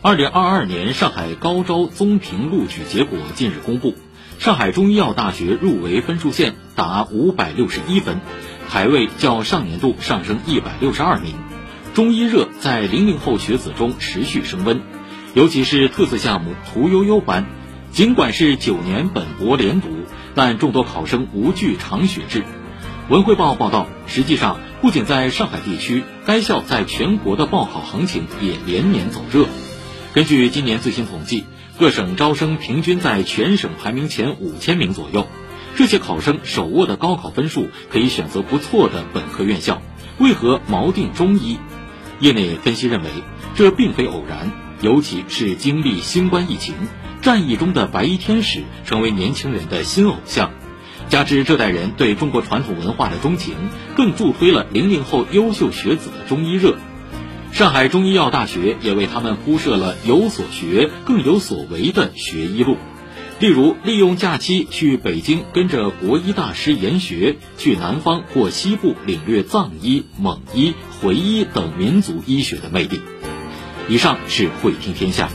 二零二二年上海高招综评录取结果近日公布，上海中医药大学入围分数线达五百六十一分，排位较上年度上升一百六十二名。中医热在零零后学子中持续升温，尤其是特色项目屠呦呦班，尽管是九年本博连读，但众多考生无惧长学制。文汇报报道，实际上不仅在上海地区，该校在全国的报考行情也连年走热。根据今年最新统计，各省招生平均在全省排名前五千名左右。这些考生手握的高考分数，可以选择不错的本科院校，为何锚定中医？业内分析认为，这并非偶然，尤其是经历新冠疫情，战役中的白衣天使成为年轻人的新偶像，加之这代人对中国传统文化的钟情，更助推了零零后优秀学子的中医热。上海中医药大学也为他们铺设了有所学、更有所为的学医路，例如利用假期去北京跟着国医大师研学，去南方或西部领略藏医、蒙医、回医等民族医学的魅力。以上是会听天下。